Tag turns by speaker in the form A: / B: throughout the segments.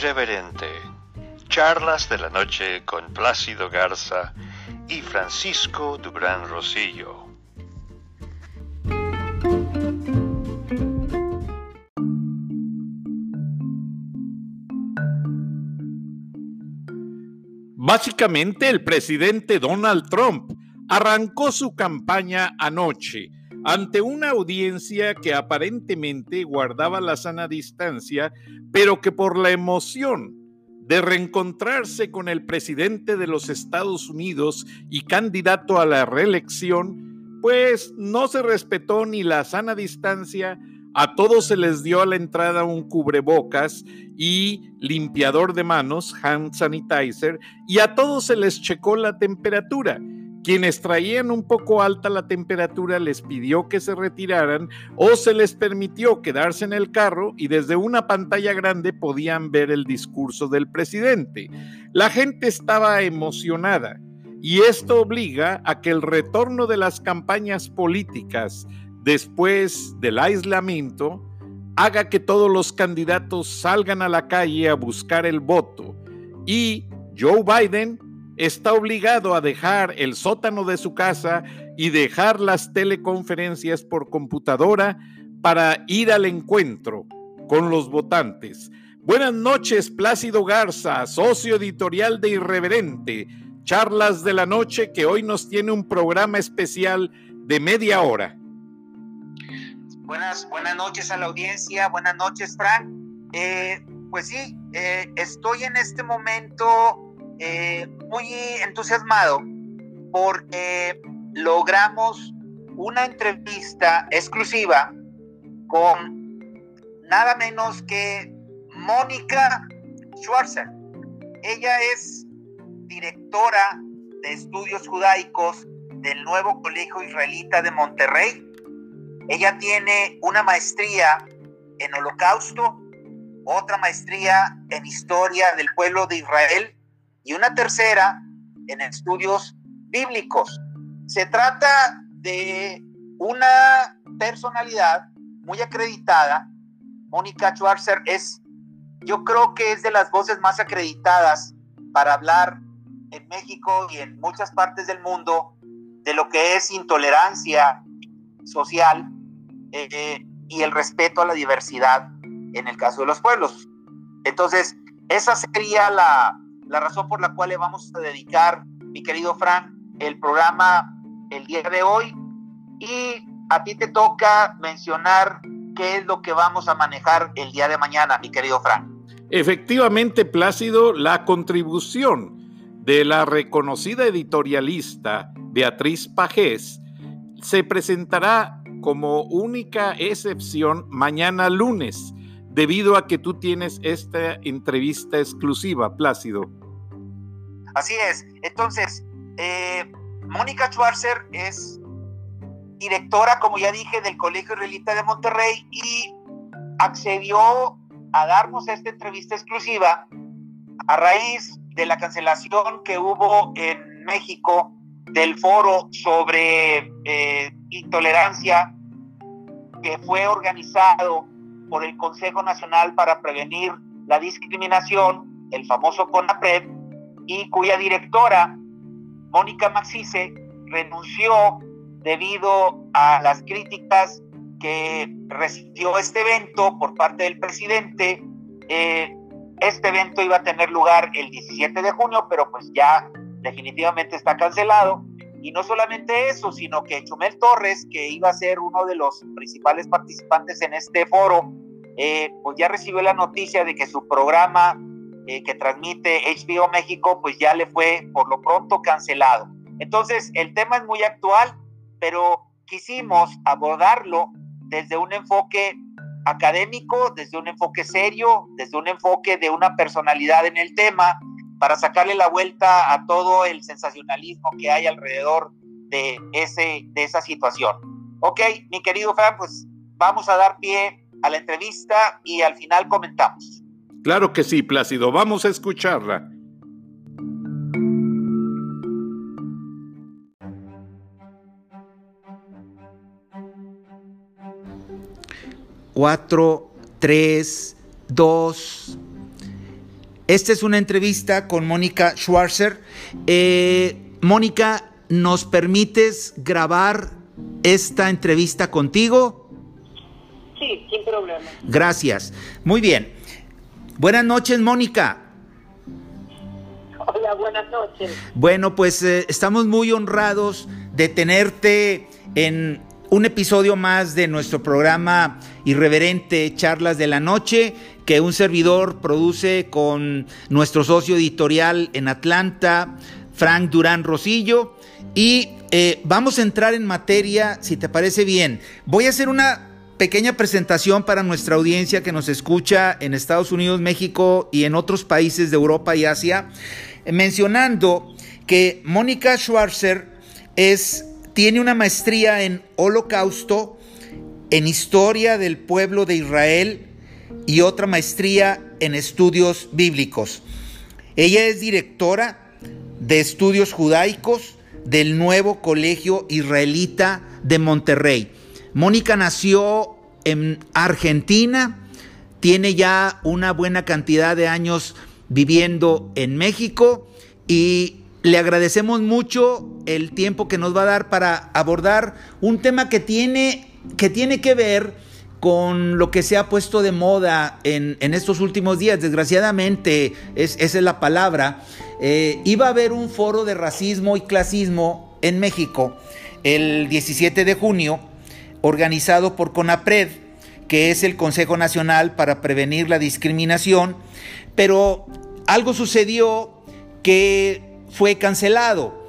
A: Irreverente. Charlas de la noche con Plácido Garza y Francisco Dubrán Rosillo.
B: Básicamente, el presidente Donald Trump arrancó su campaña anoche ante una audiencia que aparentemente guardaba la sana distancia, pero que por la emoción de reencontrarse con el presidente de los Estados Unidos y candidato a la reelección, pues no se respetó ni la sana distancia, a todos se les dio a la entrada un cubrebocas y limpiador de manos, hand sanitizer, y a todos se les checó la temperatura. Quienes traían un poco alta la temperatura les pidió que se retiraran o se les permitió quedarse en el carro y desde una pantalla grande podían ver el discurso del presidente. La gente estaba emocionada y esto obliga a que el retorno de las campañas políticas después del aislamiento haga que todos los candidatos salgan a la calle a buscar el voto y Joe Biden está obligado a dejar el sótano de su casa y dejar las teleconferencias por computadora para ir al encuentro con los votantes. Buenas noches, Plácido Garza, socio editorial de Irreverente, charlas de la noche que hoy nos tiene un programa especial de media hora.
C: Buenas, buenas noches a la audiencia, buenas noches, Frank. Eh, pues sí, eh, estoy en este momento eh, muy entusiasmado porque logramos una entrevista exclusiva con nada menos que Mónica Schwarzer. Ella es directora de estudios judaicos del nuevo Colegio Israelita de Monterrey. Ella tiene una maestría en holocausto, otra maestría en historia del pueblo de Israel y una tercera en estudios bíblicos. Se trata de una personalidad muy acreditada. Mónica Schwarzer es, yo creo que es de las voces más acreditadas para hablar en México y en muchas partes del mundo de lo que es intolerancia social eh, y el respeto a la diversidad en el caso de los pueblos. Entonces, esa sería la, la razón por la cual le vamos a dedicar, mi querido Frank, el programa el día de hoy. Y a ti te toca mencionar qué es lo que vamos a manejar el día de mañana, mi querido Frank.
B: Efectivamente, Plácido, la contribución de la reconocida editorialista Beatriz Pajés se presentará como única excepción mañana lunes debido a que tú tienes esta entrevista exclusiva, Plácido.
C: Así es. Entonces, eh, Mónica Schwarzer es directora, como ya dije, del Colegio Israelita de Monterrey y accedió a darnos esta entrevista exclusiva a raíz de la cancelación que hubo en México del foro sobre eh, intolerancia que fue organizado por el Consejo Nacional para Prevenir la Discriminación, el famoso CONAPRED, y cuya directora, Mónica Maxice, renunció debido a las críticas que recibió este evento por parte del presidente. Eh, este evento iba a tener lugar el 17 de junio, pero pues ya definitivamente está cancelado. Y no solamente eso, sino que Chumel Torres, que iba a ser uno de los principales participantes en este foro, eh, pues ya recibió la noticia de que su programa eh, que transmite HBO México, pues ya le fue por lo pronto cancelado. Entonces, el tema es muy actual, pero quisimos abordarlo desde un enfoque académico, desde un enfoque serio, desde un enfoque de una personalidad en el tema, para sacarle la vuelta a todo el sensacionalismo que hay alrededor de, ese, de esa situación. Ok, mi querido Fran, pues vamos a dar pie a la entrevista y al final comentamos.
B: Claro que sí, Plácido, vamos a escucharla.
D: Cuatro, tres, dos.
C: esta es una entrevista con Mónica Schwarzer. Eh, Mónica, ¿nos permites grabar esta entrevista contigo?
E: Sí, sin problema.
C: Gracias. Muy bien. Buenas noches, Mónica.
E: Hola, buenas noches.
C: Bueno, pues eh, estamos muy honrados de tenerte en un episodio más de nuestro programa irreverente Charlas de la Noche, que un servidor produce con nuestro socio editorial en Atlanta, Frank Durán Rosillo. Y eh, vamos a entrar en materia, si te parece bien. Voy a hacer una pequeña presentación para nuestra audiencia que nos escucha en Estados Unidos, México y en otros países de Europa y Asia, mencionando que Mónica Schwarzer es tiene una maestría en holocausto, en historia del pueblo de Israel y otra maestría en estudios bíblicos. Ella es directora de estudios judaicos del nuevo Colegio Israelita de Monterrey. Mónica nació en Argentina, tiene ya una buena cantidad de años viviendo en México y le agradecemos mucho el tiempo que nos va a dar para abordar un tema que tiene que, tiene que ver con lo que se ha puesto de moda en, estos últimos días. Desgraciadamente, es, esa es la palabra. Eh, iba a haber un foro de racismo y clasismo en México el 17 de junio, organizado por CONAPRED, que es el Consejo Nacional para Prevenir la Discriminación, pero algo sucedió que fue cancelado.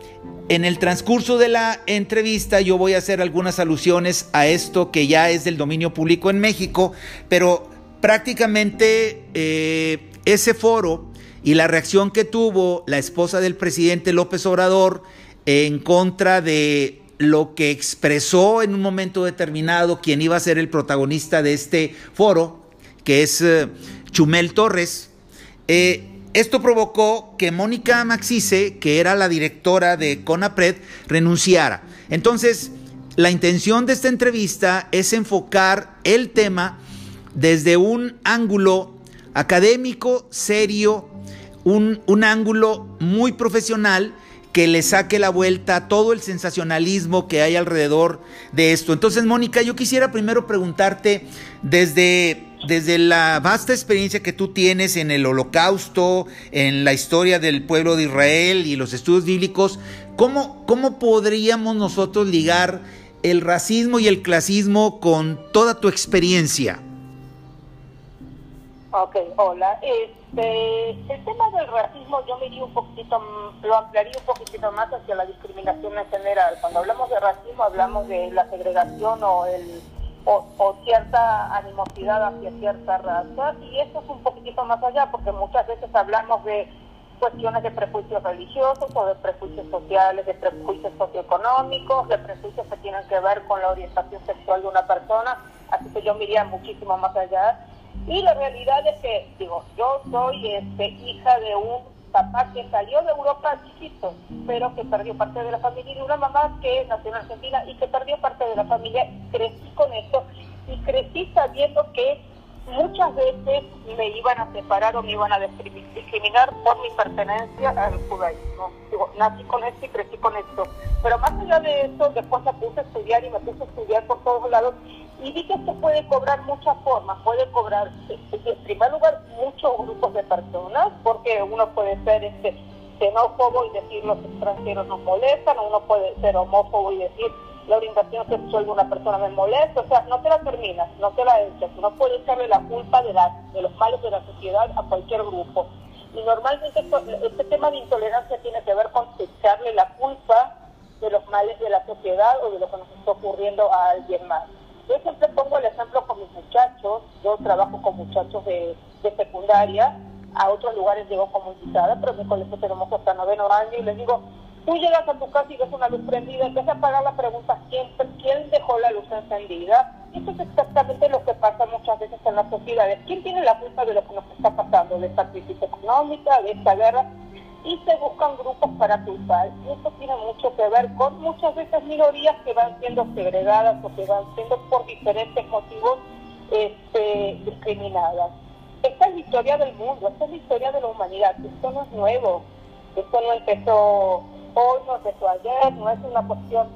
C: En el transcurso de la entrevista yo voy a hacer algunas alusiones a esto que ya es del dominio público en México, pero prácticamente eh, ese foro y la reacción que tuvo la esposa del presidente López Obrador en contra de lo que expresó en un momento determinado quien iba a ser el protagonista de este foro, que es eh, Chumel Torres, eh, esto provocó que Mónica Maxice, que era la directora de CONAPRED, renunciara. Entonces, la intención de esta entrevista es enfocar el tema desde un ángulo académico, serio, un, un ángulo muy profesional que le saque la vuelta todo el sensacionalismo que hay alrededor de esto. Entonces, Mónica, yo quisiera primero preguntarte desde desde la vasta experiencia que tú tienes en el holocausto, en la historia del pueblo de Israel y los estudios bíblicos, ¿cómo, cómo podríamos nosotros ligar el racismo y el clasismo con toda tu experiencia?
E: Ok, hola. Este, el tema del racismo yo me un poquito, lo ampliaría un poquitito más hacia la discriminación en general. Cuando hablamos de racismo hablamos de la segregación o el o, cierta animosidad hacia cierta raza y eso es un poquitito más allá porque muchas veces hablamos de cuestiones de prejuicios religiosos o de prejuicios sociales, de prejuicios socioeconómicos, de prejuicios que tienen que ver con la orientación sexual de una persona, así que yo me iría muchísimo más allá. Y la realidad es que, digo, yo soy este, hija de un papá que salió de Europa chiquito, pero que perdió parte de la familia, y una mamá que nació en Argentina y que perdió parte de la familia. Crecí con eso y crecí sabiendo que muchas veces me iban a separar o me iban a discriminar por mi pertenencia al judaísmo. Digo, nací con esto y crecí con esto. Pero más allá de eso, después me puse a estudiar y me puse a estudiar por todos lados y vi que esto puede cobrar muchas formas. Puede cobrar, en primer lugar, muchos grupos de personas, porque uno puede ser este xenófobo y decir los extranjeros nos molestan, uno puede ser homófobo y decir la orientación sexual de una persona me molesta, o sea, no te la terminas, no te la echas, no puedes echarle la culpa de, la, de los males de la sociedad a cualquier grupo. Y normalmente este tema de intolerancia tiene que ver con echarle la culpa de los males de la sociedad o de lo que nos está ocurriendo a alguien más. Yo siempre pongo el ejemplo con mis muchachos, yo trabajo con muchachos de, de secundaria, a otros lugares llego como invitada, pero en mi colegio tenemos hasta noveno año y les digo, tú llegas a tu casa y ves una luz prendida, empieza a apagar la pregunta, ¿quién, ¿quién dejó la luz encendida? Eso es exactamente lo que pasa muchas veces en las sociedades. ¿Quién tiene la culpa de lo que nos está pasando, de esta crisis económica, de esta guerra? y se buscan grupos para culpar. Y esto tiene mucho que ver con muchas veces minorías que van siendo segregadas o que van siendo por diferentes motivos este, discriminadas. esta es la historia del mundo, esta es la historia de la humanidad, esto no es nuevo, esto no empezó hoy, no empezó ayer, no es una cuestión,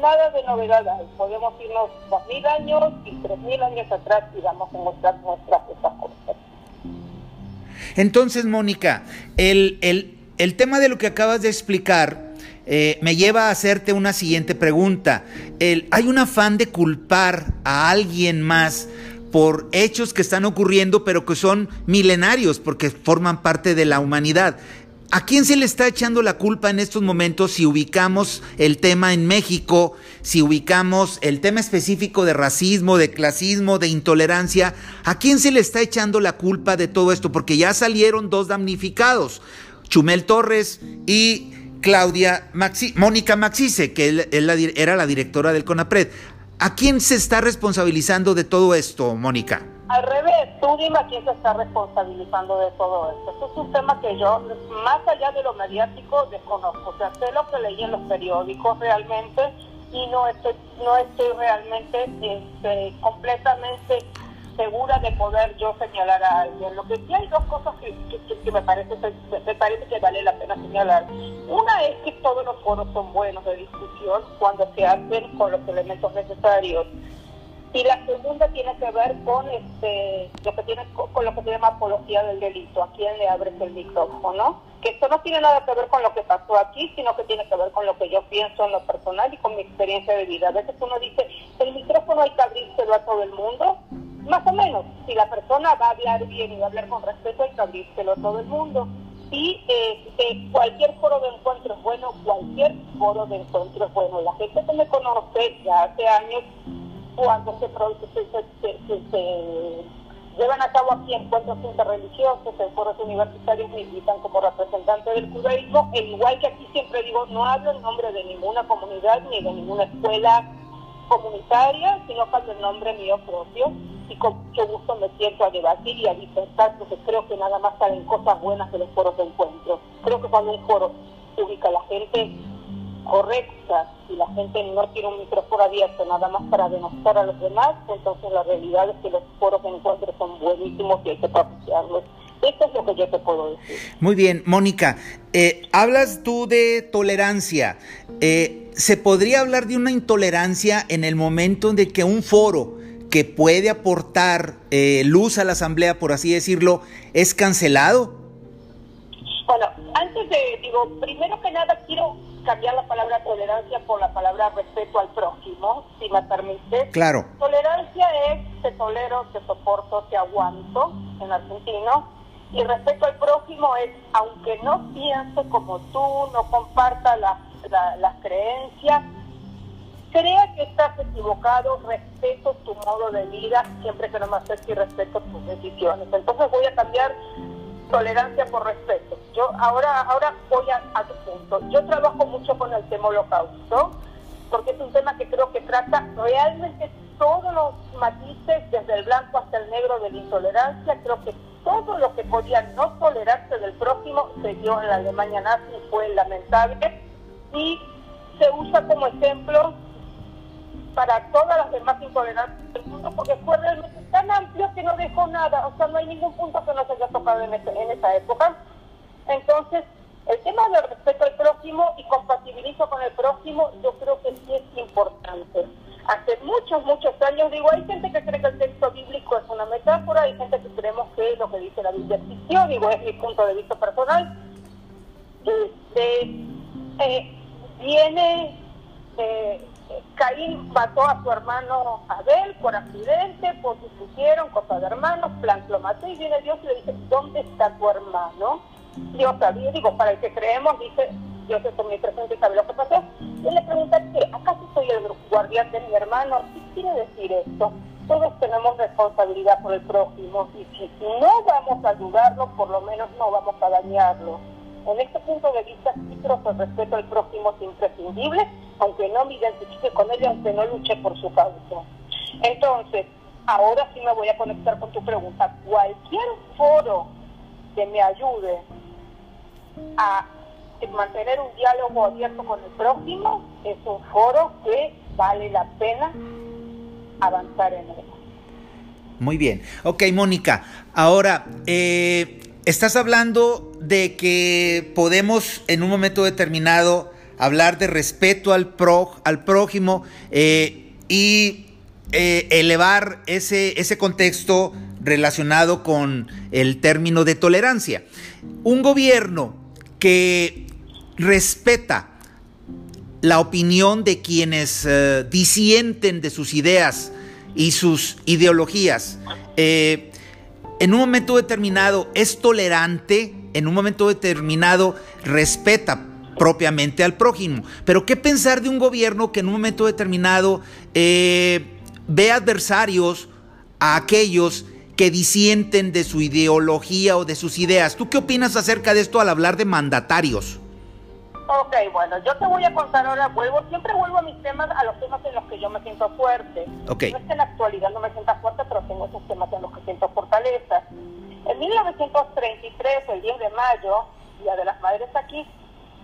E: nada de novedad podemos irnos dos mil años y tres mil años atrás y vamos a mostrar nuestras estas cosas.
C: Entonces, Mónica, el, el, el tema de lo que acabas de explicar, eh, me lleva a hacerte una siguiente pregunta. El, ¿Hay un afán de culpar a alguien más por hechos que están ocurriendo, pero que son milenarios, porque forman parte de la humanidad. ¿A quién se le está echando la culpa en estos momentos si ubicamos el tema en México, si ubicamos el tema específico de racismo, de clasismo, de intolerancia? ¿A quién se le está echando la culpa de todo esto? Porque ya salieron dos damnificados, Chumel Torres y Claudia Maxi, Mónica Maxice, que era la directora del CONAPRED. ¿A quién se está responsabilizando de todo esto, Mónica?
E: Al revés, tú dime a quién se está responsabilizando de todo esto. Esto es un tema que yo, más allá de lo mediático, desconozco. O sea, sé lo que leí en los periódicos realmente y no estoy, no estoy realmente este, completamente segura de poder yo señalar a alguien. Lo que sí hay dos cosas que, que, me, parece, me parece que vale la pena señalar. Una es que todos los foros son buenos de discusión cuando se hacen con los elementos necesarios. Y la segunda tiene que ver con este lo que tiene con lo que se llama apología del delito, a quién le abres el micrófono, que esto no tiene nada que ver con lo que pasó aquí, sino que tiene que ver con lo que yo pienso en lo personal y con mi experiencia de vida. A veces uno dice, el micrófono hay que abrírselo a todo el mundo, más o menos, si la persona va a hablar bien y va a hablar con respeto, hay que abrírselo a todo el mundo. Y eh, cualquier foro de encuentro es bueno, cualquier foro de encuentro es bueno. La gente que me conoce ya hace años, cuando se, se, llevan a cabo aquí encuentros interreligiosos, en foros universitarios me invitan como representante del judaísmo, e igual que aquí siempre digo, no hablo en nombre de ninguna comunidad ni de ninguna escuela comunitaria, sino para el nombre mío propio y con mucho gusto me siento a debatir y a disertar porque creo que nada más salen cosas buenas de los foros de encuentro. Creo que cuando un foro se ubica a la gente correcta y la gente no tiene un micrófono abierto nada más para denostar a los demás, entonces la realidad es que los foros de encuentro son buenísimos y hay que propiciarlos. Esto es lo que yo te puedo decir.
C: Muy bien, Mónica. Eh, hablas tú de tolerancia. Eh, ¿Se podría hablar de una intolerancia en el momento de que un foro que puede aportar eh, luz a la asamblea, por así decirlo, es cancelado?
E: Bueno, antes de, digo, primero que nada quiero cambiar la palabra tolerancia por la palabra respeto al prójimo, si me permite.
C: Claro.
E: Tolerancia es te tolero, te soporto, te aguanto en argentino. Y respeto al prójimo es, aunque no piense como tú, no comparta las la, creencias, crea que estás equivocado, respeto tu modo de vida, siempre que no me aceptes y respeto tus decisiones. Entonces voy a cambiar tolerancia por respeto. Yo ahora, ahora voy a, a tu punto. Yo trabajo mucho con el tema holocausto, porque es un tema que creo que trata realmente todos los matices, desde el blanco hasta el negro de la intolerancia. Creo que todo lo que podía no tolerarse del próximo se dio en la Alemania nazi fue lamentable. Y se usa como ejemplo para todas las demás intolerancias del mundo, porque fue realmente tan amplio que no dejó nada, o sea, no hay ningún punto que no se haya tocado en, esa época. Entonces, el tema del respeto al próximo y compatibilizo con el próximo, yo creo que sí es importante. Hace muchos, muchos años, digo, hay gente que cree que el texto bíblico es una metáfora, hay gente que creemos que lo que dice la Biblia existió, digo, es mi punto de vista personal. Este, eh, viene eh, Caín mató a su hermano Abel por accidente, porque pusieron cosas de hermanos, plan lo maté y viene Dios y le dice, ¿dónde está tu hermano? Dios sabía, digo, para el que creemos, dice, Dios es omnipresente y sabe lo que pasó. Y le pregunta, ¿qué? ¿Acaso soy el guardián de mi hermano? ¿Qué quiere decir esto? Todos tenemos responsabilidad por el prójimo y si no vamos a ayudarlo, por lo menos no vamos a dañarlo. En este punto de vista, que el respeto al prójimo es imprescindible, aunque no me identifique con él, aunque no luche por su causa. Entonces, ahora sí me voy a conectar con tu pregunta. Cualquier foro que me ayude a mantener un diálogo abierto con el prójimo es un foro que vale la pena avanzar en él.
C: Muy bien. Ok, Mónica. Ahora, eh, estás hablando de que podemos en un momento determinado hablar de respeto al, al prójimo eh, y eh, elevar ese, ese contexto relacionado con el término de tolerancia. Un gobierno que respeta la opinión de quienes uh, disienten de sus ideas y sus ideologías, eh, en un momento determinado es tolerante, en un momento determinado respeta propiamente al prójimo. Pero ¿qué pensar de un gobierno que en un momento determinado eh, ve adversarios a aquellos que disienten de su ideología o de sus ideas? ¿Tú qué opinas acerca de esto al hablar de mandatarios?
E: Ok, bueno, yo te voy a contar ahora, vuelvo, siempre vuelvo a mis temas, a los temas en los que yo me siento fuerte.
C: Okay.
E: No es que en la actualidad no me sienta fuerte, pero tengo esos temas en los que siento fortaleza. En 1933, el 10 de mayo, Día de las Madres aquí,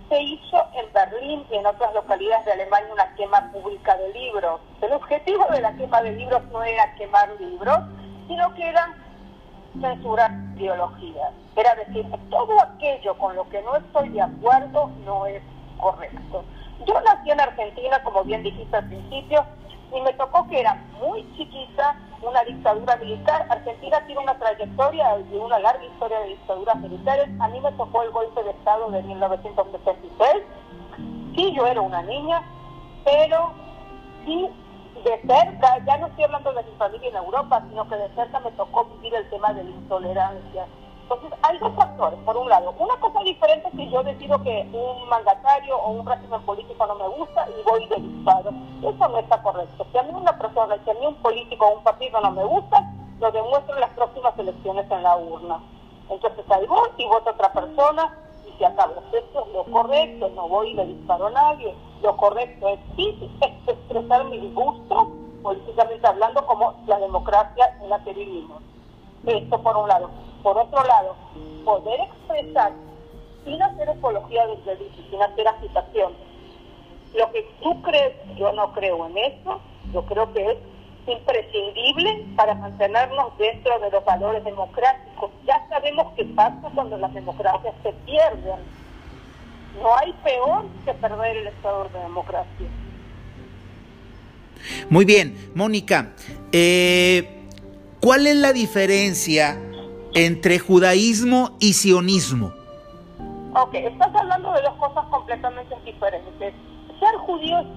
E: se hizo en Berlín y en otras localidades de Alemania una quema pública de libros. El objetivo de la quema de libros no era quemar libros, sino que era censurar ideologías. Era decir, todo aquello con lo que no estoy de acuerdo no es correcto. Yo nací en Argentina, como bien dijiste al principio, y me tocó que era muy chiquita una dictadura militar. Argentina tiene una trayectoria y una larga historia de dictaduras militares. A mí me tocó el golpe de Estado de 1976. Sí, yo era una niña, pero sí de cerca, ya no estoy hablando de mi familia en Europa, sino que de cerca me tocó vivir el tema de la intolerancia. Entonces, hay dos factores. Por un lado, una cosa diferente es que yo decido que un mandatario o un régimen político no me gusta y voy de disparo. Eso no está correcto. Si a mí una persona, si a mí un político o un partido no me gusta, lo demuestro en las próximas elecciones en la urna. Entonces voy y voto otra persona y se acabó. Esto es lo correcto, no voy y le disparo a nadie. Lo correcto es sí expresar mi disgusto, políticamente hablando, como la democracia en la que vivimos. Esto por un lado. Por otro lado, poder expresar sin hacer apología del delito, sin hacer agitación. Lo que tú crees, yo no creo en eso, yo creo que es imprescindible para mantenernos dentro de los valores democráticos. Ya sabemos qué pasa cuando las democracias se pierden. No hay peor que perder el estado de democracia.
C: Muy bien, Mónica, eh, ¿cuál es la diferencia entre judaísmo y sionismo?
E: Ok, estás hablando de dos cosas completamente diferentes. Ser judío es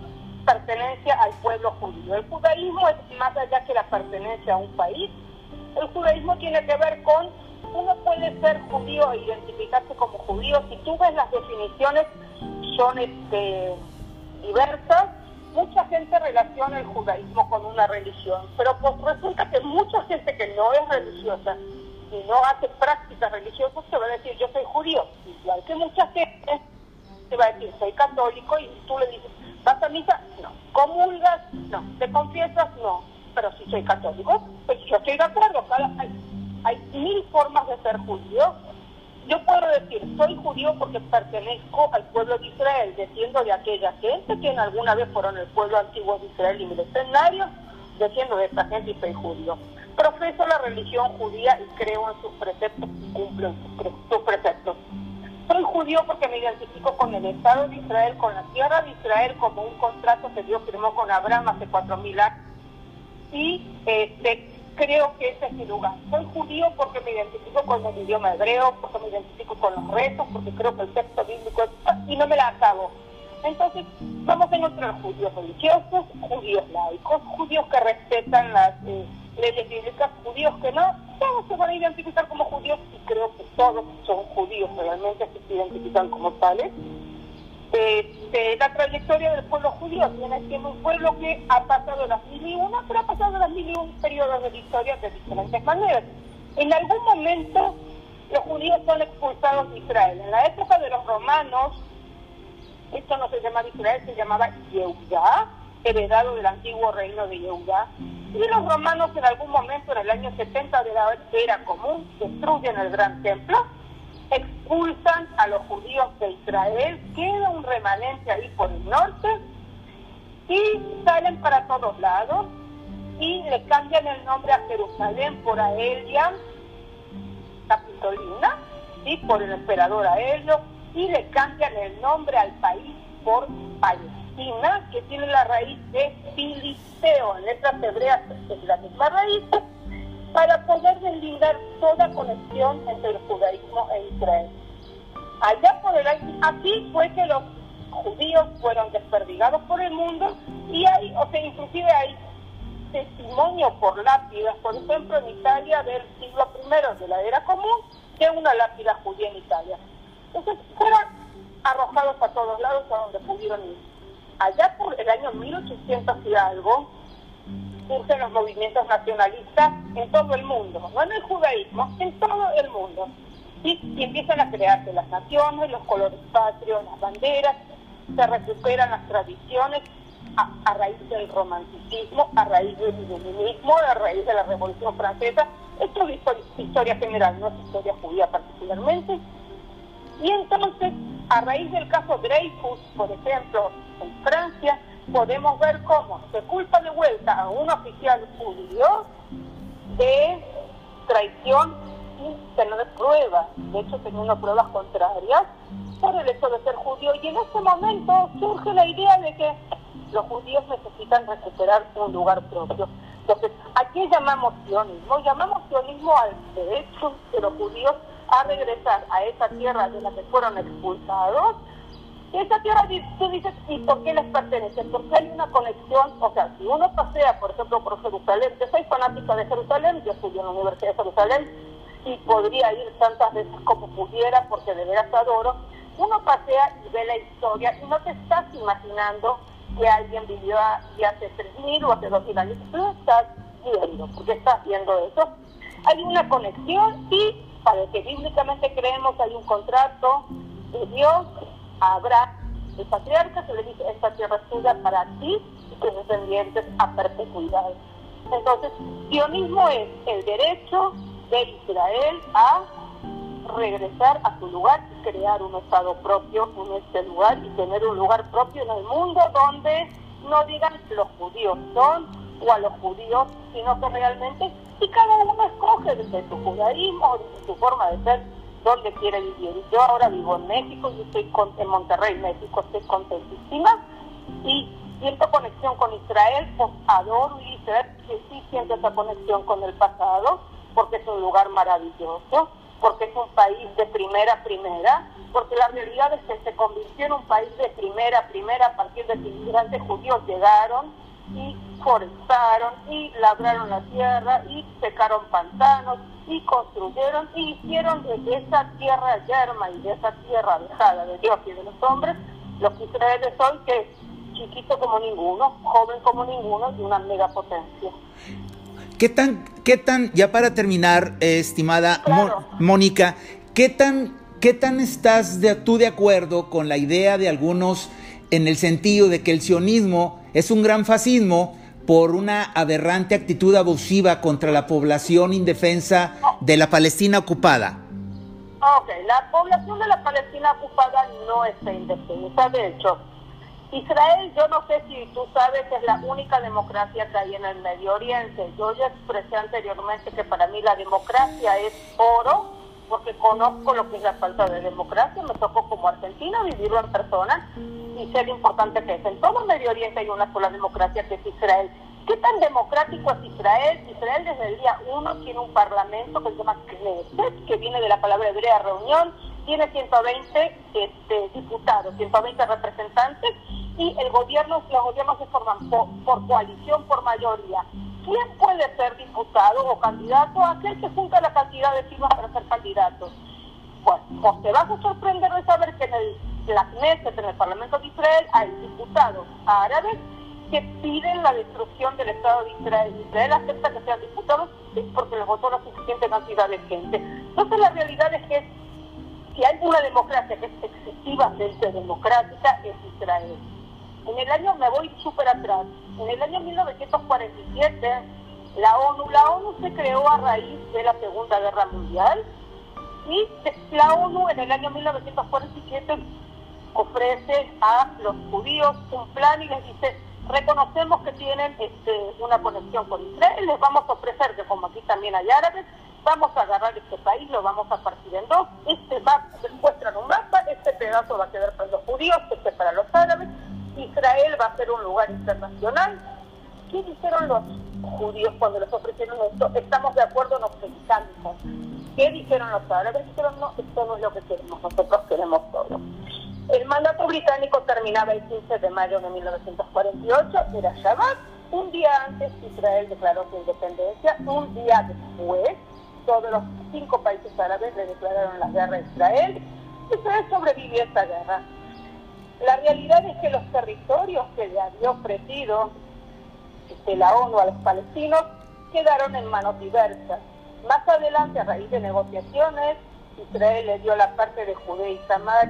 E: pertenencia al pueblo judío. El judaísmo es más allá que la pertenencia a un país. El judaísmo tiene que ver con, uno puede ser judío e identificarse como judío. Si tú ves las definiciones, son este, diversas. Mucha gente relaciona el judaísmo con una religión, pero pues resulta que mucha gente que no es religiosa y no hace prácticas religiosas se va a decir yo soy judío. Igual que mucha gente se va a decir soy católico y tú le dices ¿vas a misa? No. ¿Comulgas? No. ¿Te confiesas? No. Pero si soy católico, pues yo estoy de acuerdo. Cada, hay, mil formas de ser judío. Yo puedo decir, soy judío porque pertenezco al pueblo de Israel, desciendo de aquella gente que en alguna vez fueron el pueblo antiguo de Israel y mercenarios, desciendo de esta gente y soy judío. Profeso la religión judía y creo en sus preceptos y cumplo sus preceptos. Soy judío porque me identifico con el Estado de Israel, con la tierra de Israel, como un contrato que Dios firmó con Abraham hace cuatro mil años. Y este, creo que ese es mi lugar. Soy judío porque me identifico con el idioma hebreo, porque me identifico con los retos, porque creo que el texto bíblico es... y no me la acabo. Entonces, vamos a encontrar judíos religiosos, judíos laicos, judíos que respetan las eh, leyes bíblicas, judíos que no, todos se van a identificar como judíos y creo que todos son judíos, realmente se identifican como tales. Eh, la trayectoria del pueblo judío tiene siendo un pueblo que ha pasado las mil y una, pero ha pasado las mil y un periodos de la historia de diferentes maneras. En algún momento los judíos son expulsados de Israel. En la época de los romanos, esto no se llamaba Israel, se llamaba Yehudá, heredado del antiguo reino de Yehudá. Y los romanos en algún momento, en el año 70 de la era común, destruyen el gran templo, expulsan a los judíos de Israel, queda un remanente ahí por el norte y salen para todos lados. y le cambian el nombre a Jerusalén por Aelia Capitolina, ¿sí? por el emperador Aelio, y le cambian el nombre al país por Palestina, que tiene la raíz de Filisteo, en letras hebreas es la misma raíz, para poder deslindar toda conexión entre el judaísmo e Israel. Allá por el así fue que los judíos fueron desperdigados por el mundo y hay, o sea, inclusive hay testimonio por lápidas, por ejemplo en Italia del siglo I de la era común, de una lápida judía en Italia. Entonces fueron arrojados a todos lados a donde pudieron ir. Allá por el año 1800 y algo, surgen los movimientos nacionalistas en todo el mundo, no en el judaísmo, en todo el mundo. Y, empiezan a crearse las naciones, los colores patrios, las banderas, se recuperan las tradiciones a, raíz del romanticismo, a raíz del iluminismo, a raíz de la Revolución Francesa. Esto es historia, general, no es historia judía particularmente. Y entonces, a raíz del caso Dreyfus, por ejemplo, en Francia, podemos ver cómo se culpa de vuelta a un oficial judío de traición sin tener pruebas, de hecho teniendo pruebas contrarias, por el hecho de ser judío. Y en ese momento surge la idea de que los judíos necesitan recuperar un lugar propio. Entonces, ¿a qué llamamos sionismo? Llamamos sionismo al derecho de los judíos a regresar a esa tierra de la que fueron expulsados. Y esa tierra, tú dices, ¿y por qué les pertenece? Porque hay una conexión, o sea, si uno pasea, por ejemplo, por Jerusalén, yo soy fanática de Jerusalén, yo estudié en la Universidad de Jerusalén y podría ir tantas veces como pudiera porque de veras adoro, uno pasea y ve la historia y no te estás imaginando que alguien vivió y hace 3.000 o hace 2.000 años. Tú estás viendo, porque estás viendo eso. Hay una conexión y para el que bíblicamente creemos hay un contrato de Dios Abraham, el patriarca, se le dice, esta tierra es tuya para ti y tus descendientes a perpetuidad. Entonces, sionismo es el derecho de Israel a regresar a su lugar y crear un estado propio en este lugar y tener un lugar propio en el mundo donde no digan los judíos son o a los judíos, sino que realmente y cada uno escoge desde su judaísmo, desde su forma de ser, donde quiere vivir. Yo ahora vivo en México, yo estoy en Monterrey, México, estoy contentísima y siento conexión con Israel, pues adoro Israel, que sí siento esa conexión con el pasado, porque es un lugar maravilloso porque es un país de primera primera, porque la realidad es que se convirtió en un país de primera primera a partir de que inmigrantes judíos llegaron y forestaron y labraron la tierra y secaron pantanos y construyeron y hicieron de esa tierra yerma y de esa tierra alejada de Dios y de los hombres lo que Israel es hoy que es chiquito como ninguno, joven como ninguno y una megapotencia.
C: ¿Qué tan, qué tan, ya para terminar, eh, estimada Mónica, qué tan, qué tan estás de, tú de acuerdo con la idea de algunos en el sentido de que el sionismo es un gran fascismo por una aberrante actitud abusiva contra la población indefensa de la Palestina ocupada?
E: Ok, la población de la Palestina ocupada no está indefensa, de hecho, Israel, yo no sé si tú sabes, es la única democracia que hay en el Medio Oriente. Yo ya expresé anteriormente que para mí la democracia es oro, porque conozco lo que es la falta de democracia. Me tocó como argentina vivirlo en persona y lo importante que es. En todo Medio Oriente hay una sola democracia que es Israel. ¿Qué tan democrático es Israel? Israel desde el día uno tiene un parlamento que se llama Knesset, que viene de la palabra hebrea reunión, tiene 120 este, diputados, 120 representantes y el gobierno, los gobiernos se forman por, coalición, por mayoría. ¿Quién puede ser diputado o candidato? Aquel que junta la cantidad de firmas para ser candidato. Bueno, pues te vas a sorprender de saber que en el, la Knesset, en el Parlamento de Israel, hay diputados árabes que piden la destrucción del Estado de Israel. Israel acepta que sean diputados porque le votó la suficiente cantidad de gente. Entonces la realidad es que si hay una democracia que es excesivamente democrática, es Israel. En el año, me voy súper atrás, en el año 1947, la ONU, la ONU se creó a raíz de la Segunda Guerra Mundial y la ONU en el año 1947 ofrece a los judíos un plan y les dice, reconocemos que tienen este, una conexión con Israel, les vamos a ofrecer que como aquí también hay árabes, vamos a agarrar este país, lo vamos a partir en dos, este va, muestran un mapa, este pedazo va a quedar para los judíos, este para los árabes, Israel va a ser un lugar internacional. ¿Qué dijeron los judíos cuando les ofrecieron esto? Estamos de acuerdo, nos encanta. ¿Qué dijeron los árabes? Dijeron, no, esto no es lo que queremos, nosotros queremos todo. El mandato británico terminaba el 15 de mayo de 1948, era Shabbat. Un día antes Israel declaró su independencia, un día después todos los cinco países árabes le declararon la guerra a Israel. Israel sobrevivió a esta guerra. La realidad es que los territorios que le había ofrecido este, la ONU a los palestinos quedaron en manos diversas. Más adelante, a raíz de negociaciones, Israel le dio la parte de Judea y Samar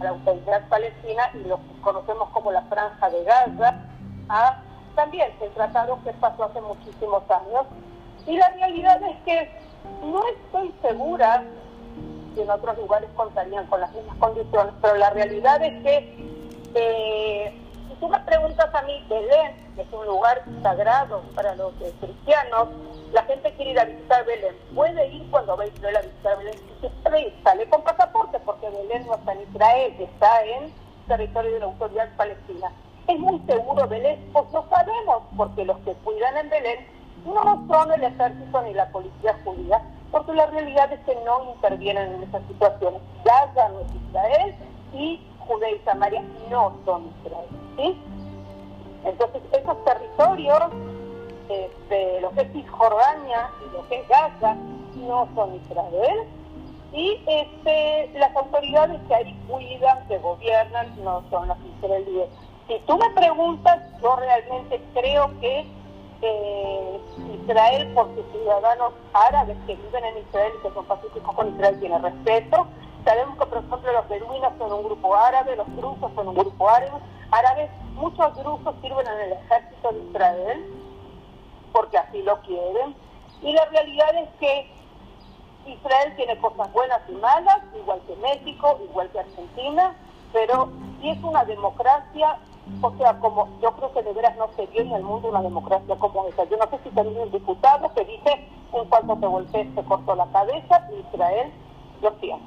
E: a la autoridad palestina y lo que conocemos como la Franja de Gaza, también el tratado que pasó hace muchísimos años. Y la realidad es que no estoy segura si en otros lugares contarían con las mismas condiciones, pero la realidad es que eh, si tú me preguntas a mí, Belén, que es un lugar sagrado para los eh, cristianos, la gente quiere ir a visitar Belén. Puede ir cuando va a Israel a visitar Belén. Si sale con pasaporte, porque Belén no está en Israel, está en territorio de la autoridad palestina. ¿Es muy seguro Belén? Pues no sabemos, porque los que cuidan en Belén no son el ejército ni la policía judía, porque la realidad es que no intervienen en esas situaciones. Gaza no es Israel y Judea y Samaria no son Israel. Entonces, esos territorios, este, lo que es Cisjordania y lo que es Gaza, no son Israel. Y este, las autoridades que ahí cuidan, que gobiernan, no son las israelíes. Si tú me preguntas, yo realmente creo que eh, Israel por sus ciudadanos árabes que viven en Israel y que son pacíficos con Israel tiene respeto. Sabemos que, por ejemplo, los beduinos son un grupo árabe, los drusos son un grupo árabe. árabes. Muchos drusos sirven en el ejército de Israel porque así lo quieren. Y la realidad es que Israel tiene cosas buenas y malas, igual que México, igual que Argentina, pero si es una democracia o sea, como yo creo que de veras no se vio en el mundo una democracia como esa. Yo no sé si tenía un diputado que dice, en cuanto te golpees te cortó la cabeza, Israel lo siento.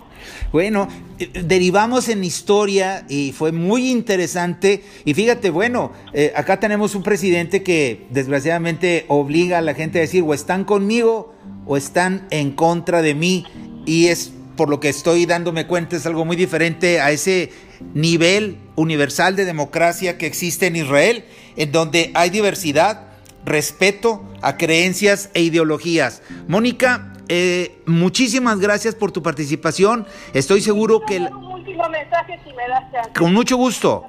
C: Bueno, eh, derivamos en historia y fue muy interesante. Y fíjate, bueno, eh, acá tenemos un presidente que desgraciadamente obliga a la gente a decir o están conmigo o están en contra de mí. Y es por lo que estoy dándome cuenta, es algo muy diferente a ese nivel universal de democracia que existe en Israel, en donde hay diversidad, respeto a creencias e ideologías. Mónica, eh, muchísimas gracias por tu participación. Estoy seguro que...
E: Un último mensaje, si me das
C: Con mucho gusto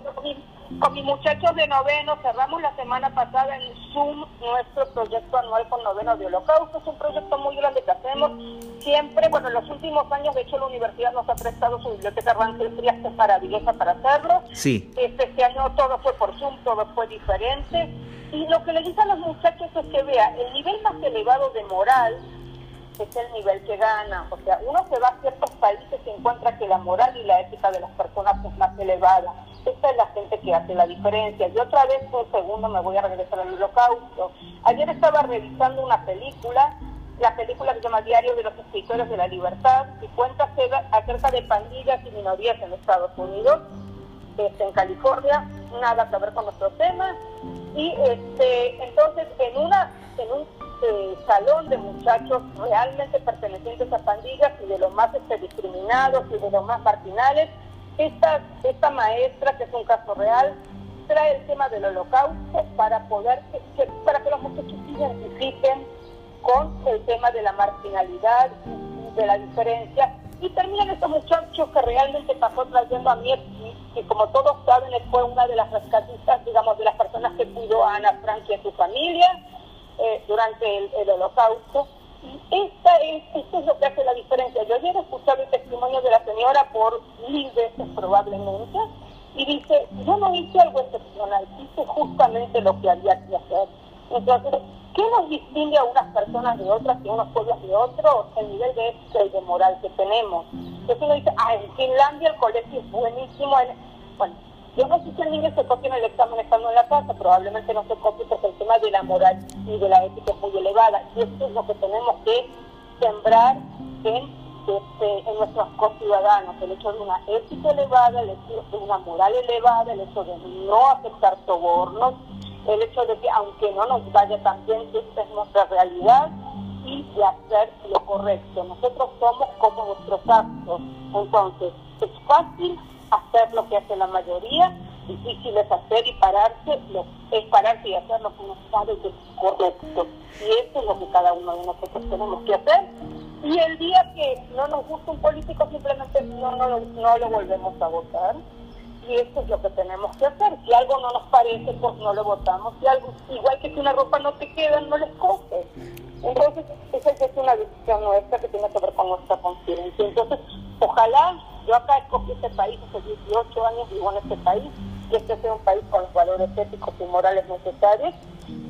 E: con mis muchachos de noveno cerramos la semana pasada en Zoom nuestro proyecto anual con noveno de holocausto. Es un proyecto muy grande que hacemos siempre. Bueno, en los últimos años, de hecho, la universidad nos ha prestado su biblioteca Rancel Frías, que es maravillosa para hacerlo.
C: Sí.
E: Este, este año todo fue por Zoom, todo fue diferente. Y lo que le dicen a los muchachos es que vea, el nivel más elevado de moral es el nivel que gana. O sea, uno se va a ciertos países y encuentra que la moral y la ética de las personas es más elevada. Esta es la gente que hace la diferencia. Y otra vez, un segundo, me voy a regresar al holocausto. Ayer estaba revisando una película, la película que se llama Diario de los Escritores de la Libertad, y cuenta acerca de pandillas y minorías en Estados Unidos, este, en California, nada que ver con nuestro tema. Y este, entonces, en, una, en un eh, salón de muchachos realmente pertenecientes a pandillas y de los más este, discriminados y de los más marginales, esta, esta maestra, que es un caso real, trae el tema del holocausto para poder que, para que los muchachos se identifiquen con el tema de la marginalidad de la diferencia. Y terminan estos muchachos que realmente pasó trayendo a mí que como todos saben fue una de las rescatistas digamos de las personas que cuidó a Ana Frank y a su familia eh, durante el, holocausto. Esta es, esto es lo que hace la diferencia. Yo ayer escuchado el testimonio de la señora por mil veces y dice, yo no hice algo excepcional, hice justamente lo que había que hacer. Entonces, ¿qué nos distingue a unas personas de otras y a unos pueblos de otros? El nivel de ética y de moral que tenemos. Entonces uno dice, ah, en Finlandia el colegio es buenísimo. Bueno, Yo no sé si el niño se copia en el examen estando en la casa, probablemente no se copie porque el tema de la moral y de la ética es muy elevada. Y esto es lo que tenemos que sembrar en, el hecho de una ética elevada, el hecho de una moral elevada, el hecho de no aceptar sobornos, el hecho de que aunque no nos vaya tan bien, esta es nuestra realidad y de hacer lo correcto. Nosotros somos como nuestros actos. Entonces, es fácil hacer lo que hace la mayoría, difícil es hacer y pararse, es pararse y hacer lo que uno sabe que es correcto. Y eso es lo que cada uno de nosotros tenemos que hacer. Y el día que no nos gusta un político, simplemente no, no, no lo volvemos a votar. Y eso es lo que tenemos que hacer. Si algo no nos parece, pues no lo votamos. Si algo, igual que si una ropa no te queda, no la escoges. Entonces, esa es una decisión nuestra que tiene que ver con nuestra conciencia. Entonces, ojalá, yo acá escogí este país hace 18 años, vivo en este país, y este sea un país con los valores éticos y morales necesarios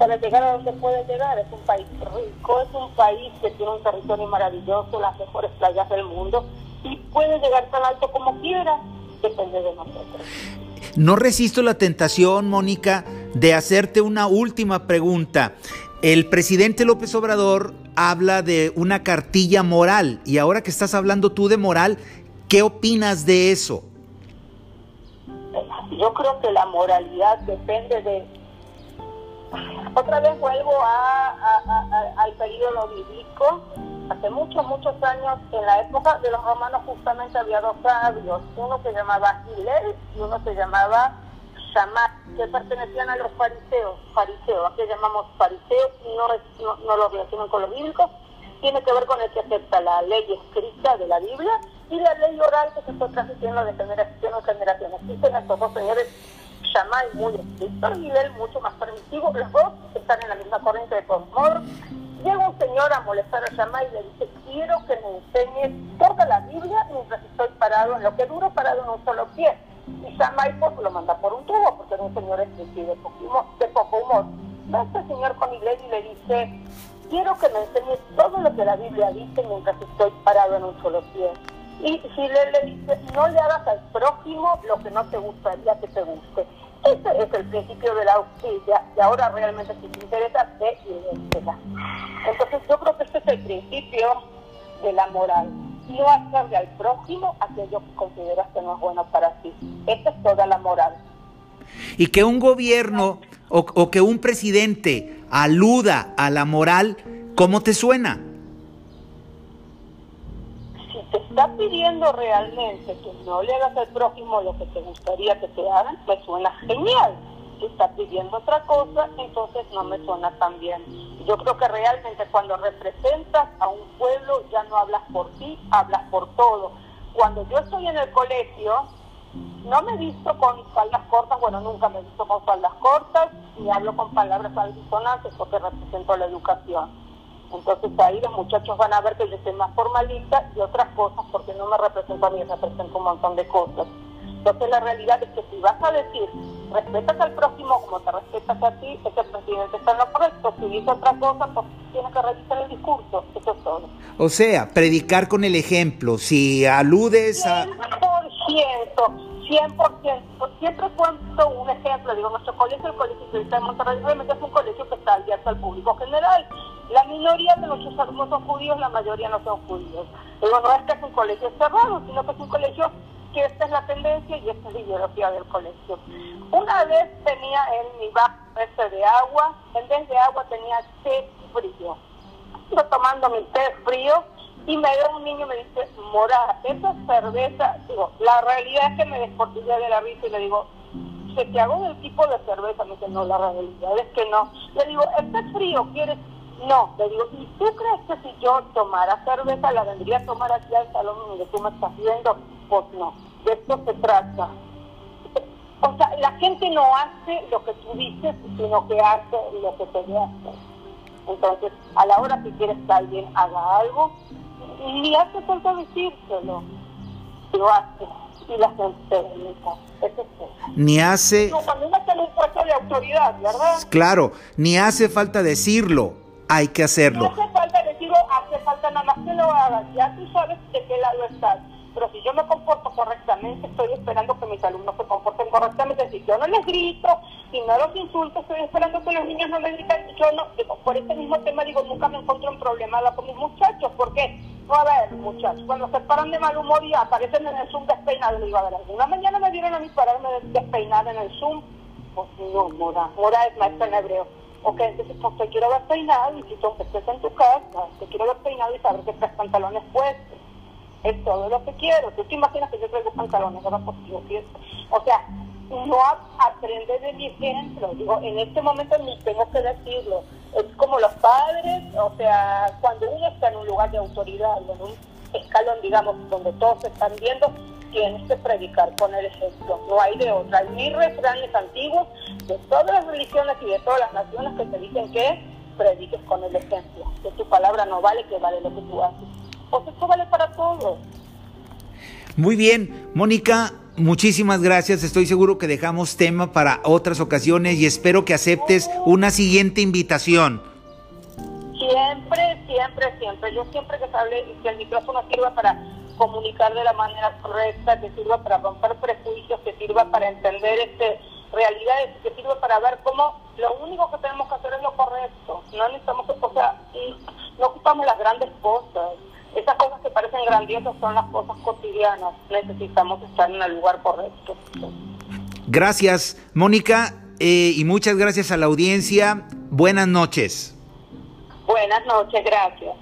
E: para llegar a donde puede llegar. Es un país rico, es un país que tiene un territorio maravilloso, las mejores playas del mundo, y puede llegar tan alto como quiera, depende de nosotros.
C: No resisto la tentación, Mónica, de hacerte una última pregunta. El presidente López Obrador habla de una cartilla moral y ahora que estás hablando tú de moral, ¿qué opinas de eso?
E: Yo creo que la moralidad depende de... Otra vez vuelvo al periodo bíblico. Hace muchos, muchos años, en la época de los romanos justamente había dos sabios. Uno se llamaba Hillel y uno se llamaba que pertenecían a los fariseos, fariseos, ¿a qué llamamos fariseos? No, no, lo relacionan con los bíblicos, tiene que ver con el que acepta la ley escrita de la Biblia y la ley oral que se fue transmitiendo de generación en generación. Existen estos dos señores, Shammai muy estricto y él mucho más permisivo, los dos están en la misma corriente de Cosmor. Llega un señor a molestar a Shammai y le dice, quiero que me enseñes toda la Biblia mientras estoy parado en lo que duro parado en un solo pie y Shammai pues lo manda por un tubo porque era un señor estricto de poco, de poco humor. Este señor con y le dice, quiero que me enseñes todo lo que la Biblia dice mientras estoy parado en un solo pie. Y Gilel le dice, no le hagas al prójimo lo que no te gustaría que te guste. Ese es el principio de la justicia y ahora realmente si te interesa, ve y Entonces yo creo que este es el principio de la moral no hacerle al prójimo aquello que consideras que no es bueno para ti. Esa es toda la moral.
C: Y que un gobierno o, o que un presidente aluda a la moral, ¿cómo te suena?
E: Si te está pidiendo realmente que no le hagas al prójimo lo que te gustaría que te hagan, me suena genial está pidiendo otra cosa, entonces no me suena tan bien. Yo creo que realmente cuando representas a un pueblo ya no hablas por ti, hablas por todo. Cuando yo estoy en el colegio, no me visto con faldas cortas, bueno, nunca me visto con faldas cortas, ni hablo con palabras altisonantes porque represento la educación. Entonces ahí los muchachos van a ver que yo soy más formalista y otras cosas porque no me represento a mí, represento un montón de cosas. Entonces la realidad es que si vas a decir respetas al próximo como te respetas a ti, ese presidente está en lo correcto. Si dice otra cosa, pues tiene que revisar el discurso. Eso es todo.
C: O sea, predicar con el ejemplo. Si aludes a...
E: 100%, 100%. Siempre cuento un ejemplo. Digo, nuestro colegio, el Colegio de Monterrey, realmente es un colegio está abierto al público general. La minoría de nuestros alumnos son judíos, la mayoría no son judíos. Digo, no es que es un colegio cerrado, sino que es un colegio que esta es la tendencia y esta es la ideología del colegio. Una vez tenía en mi vaso de agua, en vez de agua tenía té frío. Estoy tomando mi té frío y me ve un niño y me dice, Mora, esa cerveza, digo, la realidad es que me desportillé de la risa y le digo, ¿se te hago del tipo de cerveza? Me dice, no, la realidad es que no. Le digo, ¿este es frío? ¿Quieres? No, le digo, ¿y tú crees que si yo tomara cerveza la vendría a tomar aquí al salón donde tú me estás viendo? Pues no, de esto se trata. O sea, la gente no hace lo que tú dices, sino que hace lo que te hace. Entonces, a la hora que quieres que alguien haga algo, ni hace falta decírselo, lo hace se Eso es
C: Ni hace...
E: No, también un puesto de autoridad, ¿verdad?
C: Claro, ni hace falta decirlo, hay que hacerlo.
E: No hace falta decirlo, hace falta nada más que lo hagas, ya tú sabes de qué lado estás pero si yo me comporto correctamente, estoy esperando que mis alumnos se comporten correctamente. Si yo no les grito y no los insulto, estoy esperando que los niños no me gritan. Yo no, por ese mismo tema digo, nunca me encuentro en problema con mis muchachos. ¿Por qué? A ver, muchachos, cuando se paran de mal humor y aparecen en el Zoom despeinados, digo, a ver, alguna mañana me vieron a mí pararme despeinada en el Zoom. Pues no, Mora, Mora es maestra en hebreo. Ok, entonces pues te quiero ver peinado y si tú estés en tu casa, te quiero ver peinado y saber que traes pantalones puestos es todo lo que quiero. Tú te imaginas que yo traigo pantalones, ¿verdad? Pues O sea, no aprende de mi ejemplo. Digo, en este momento ni tengo que decirlo. Es como los padres, o sea, cuando uno está en un lugar de autoridad, en un escalón, digamos, donde todos se están viendo, tienes que predicar con el ejemplo. No hay de otra. Hay mil refranes antiguos de todas las religiones y de todas las naciones que te dicen que prediques con el ejemplo. Que tu palabra no vale, que vale lo que tú haces pues esto vale para todos.
C: Muy bien, Mónica, muchísimas gracias. Estoy seguro que dejamos tema para otras ocasiones y espero que aceptes una siguiente invitación.
E: Siempre, siempre, siempre. Yo siempre que hable, que el micrófono sirva para comunicar de la manera correcta, que sirva para romper prejuicios, que sirva para entender este realidades, que sirva para ver cómo lo único que tenemos que hacer es lo correcto. No necesitamos, o sea, no ocupamos las grandes cosas esas cosas que parecen grandiosas son las cosas cotidianas. Necesitamos estar en el lugar correcto.
C: Gracias, Mónica, eh, y muchas gracias a la audiencia. Buenas noches.
E: Buenas noches, gracias.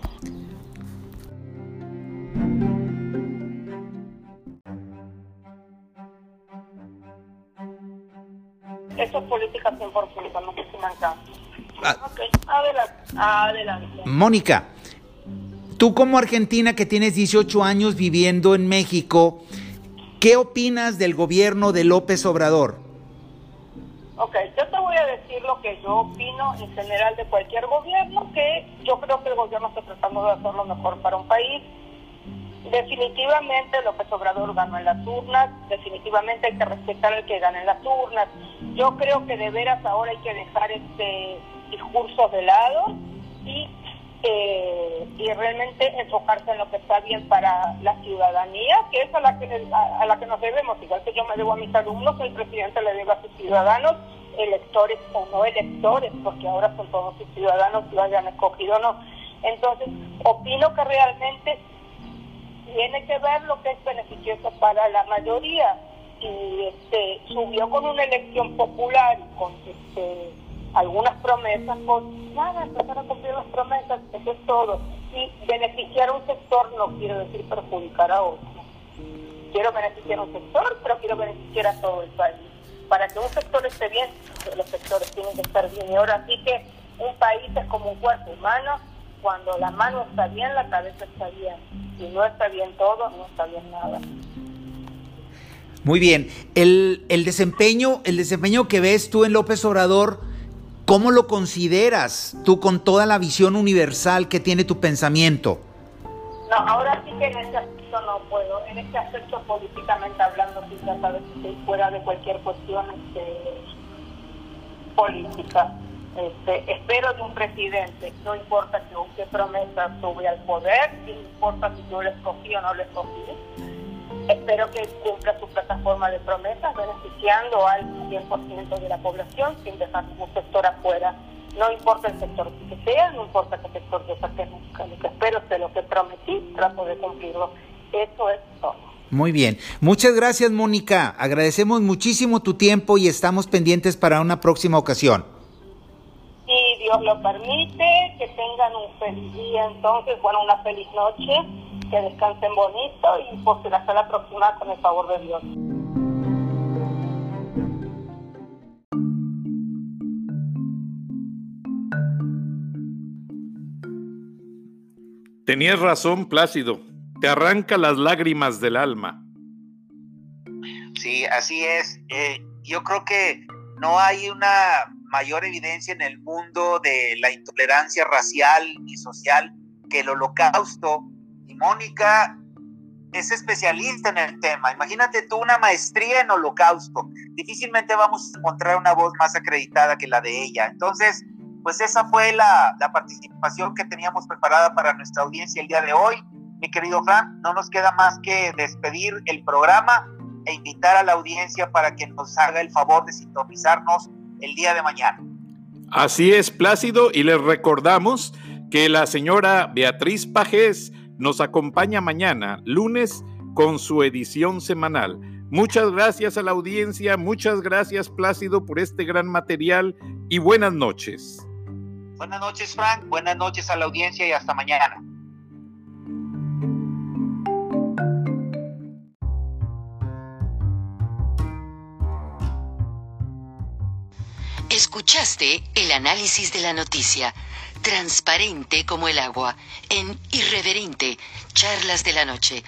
E: Eso es política 100%, no sé si me encanta. Ah. adelante, adelante.
C: Mónica, Tú como argentina que tienes 18 años viviendo en México, ¿qué opinas del gobierno de López Obrador?
E: Ok, yo te voy a decir lo que yo opino en general de cualquier gobierno, que yo creo que el gobierno está tratando de hacer lo mejor para un país. Definitivamente López Obrador ganó en las urnas, definitivamente hay que respetar al que gane en las urnas. Yo creo que de veras ahora hay que dejar este discurso de lado y eh, y realmente enfocarse en lo que está bien para la ciudadanía, que es a la que, a, la que nos debemos, igual que yo me debo a mis alumnos, el presidente le debe a sus ciudadanos, electores o no electores, porque ahora son todos sus ciudadanos, lo hayan escogido o no. Entonces, opino que realmente tiene que ver lo que es beneficioso para la mayoría y este subió con una elección popular con este algunas promesas, pues nada, empezar a cumplir las promesas, eso es todo. Y beneficiar a un sector no quiero decir perjudicar a otro. Quiero beneficiar a un sector, pero quiero beneficiar a todo el país. Para que un sector esté bien, los sectores tienen que estar bien. Y ahora sí que un país es como un cuerpo humano, cuando la mano está bien, la cabeza está bien. Si no está bien todo, no está bien nada.
C: Muy bien. El, el desempeño, el desempeño que ves tú en López Obrador, ¿Cómo lo consideras tú con toda la visión universal que tiene tu pensamiento?
E: No, ahora sí que en este aspecto no puedo. En este aspecto políticamente hablando, sí trata de que fuera de cualquier cuestión este, política. Este, espero de un presidente, no importa que, qué promesa sube al poder, no importa si yo lo escogí o no lo escogí Espero que cumpla su plataforma de promesas, beneficiando al 100% de la población sin dejar un sector afuera. No importa el sector que sea, no importa qué sector yo pertenezca. Lo que espero es lo que prometí, trato de cumplirlo. Eso es todo.
C: Muy bien. Muchas gracias, Mónica. Agradecemos muchísimo tu tiempo y estamos pendientes para una próxima ocasión.
E: Si Dios lo permite, que tengan un feliz día entonces, bueno, una feliz noche que descansen bonito y pues hasta la próxima con el favor de Dios.
B: Tenías razón, Plácido. Te arranca las lágrimas del alma.
F: Sí, así es. Eh, yo creo que no hay una mayor evidencia en el mundo de la intolerancia racial y social que el holocausto Mónica es especialista en el tema. Imagínate tú una maestría en holocausto. Difícilmente vamos a encontrar una voz más acreditada que la de ella. Entonces, pues esa fue la, participación que teníamos preparada para nuestra audiencia el día de hoy.
C: mi querido Fran, no nos queda más que despedir el programa e invitar a la audiencia para que nos haga el favor de sintonizarnos el día de mañana.
B: Así es, Plácido, y les recordamos que la señora Beatriz Pajés nos acompaña mañana, lunes, con su edición semanal. Muchas gracias a la audiencia, muchas gracias Plácido por este gran material y buenas noches.
C: Buenas noches Frank, buenas noches a la audiencia y hasta mañana.
G: Escuchaste el análisis de la noticia, transparente como el agua, en Irreverente, Charlas de la Noche,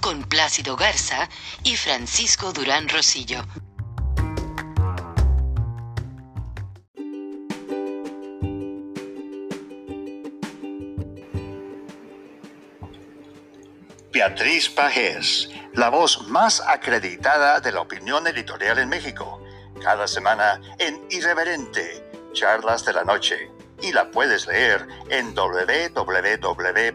G: con Plácido Garza y Francisco Durán Rosillo.
A: Beatriz Pajés, la voz más acreditada de la opinión editorial en México cada semana en Irreverente, Charlas de la Noche. Y la puedes leer en www.siempre.mx.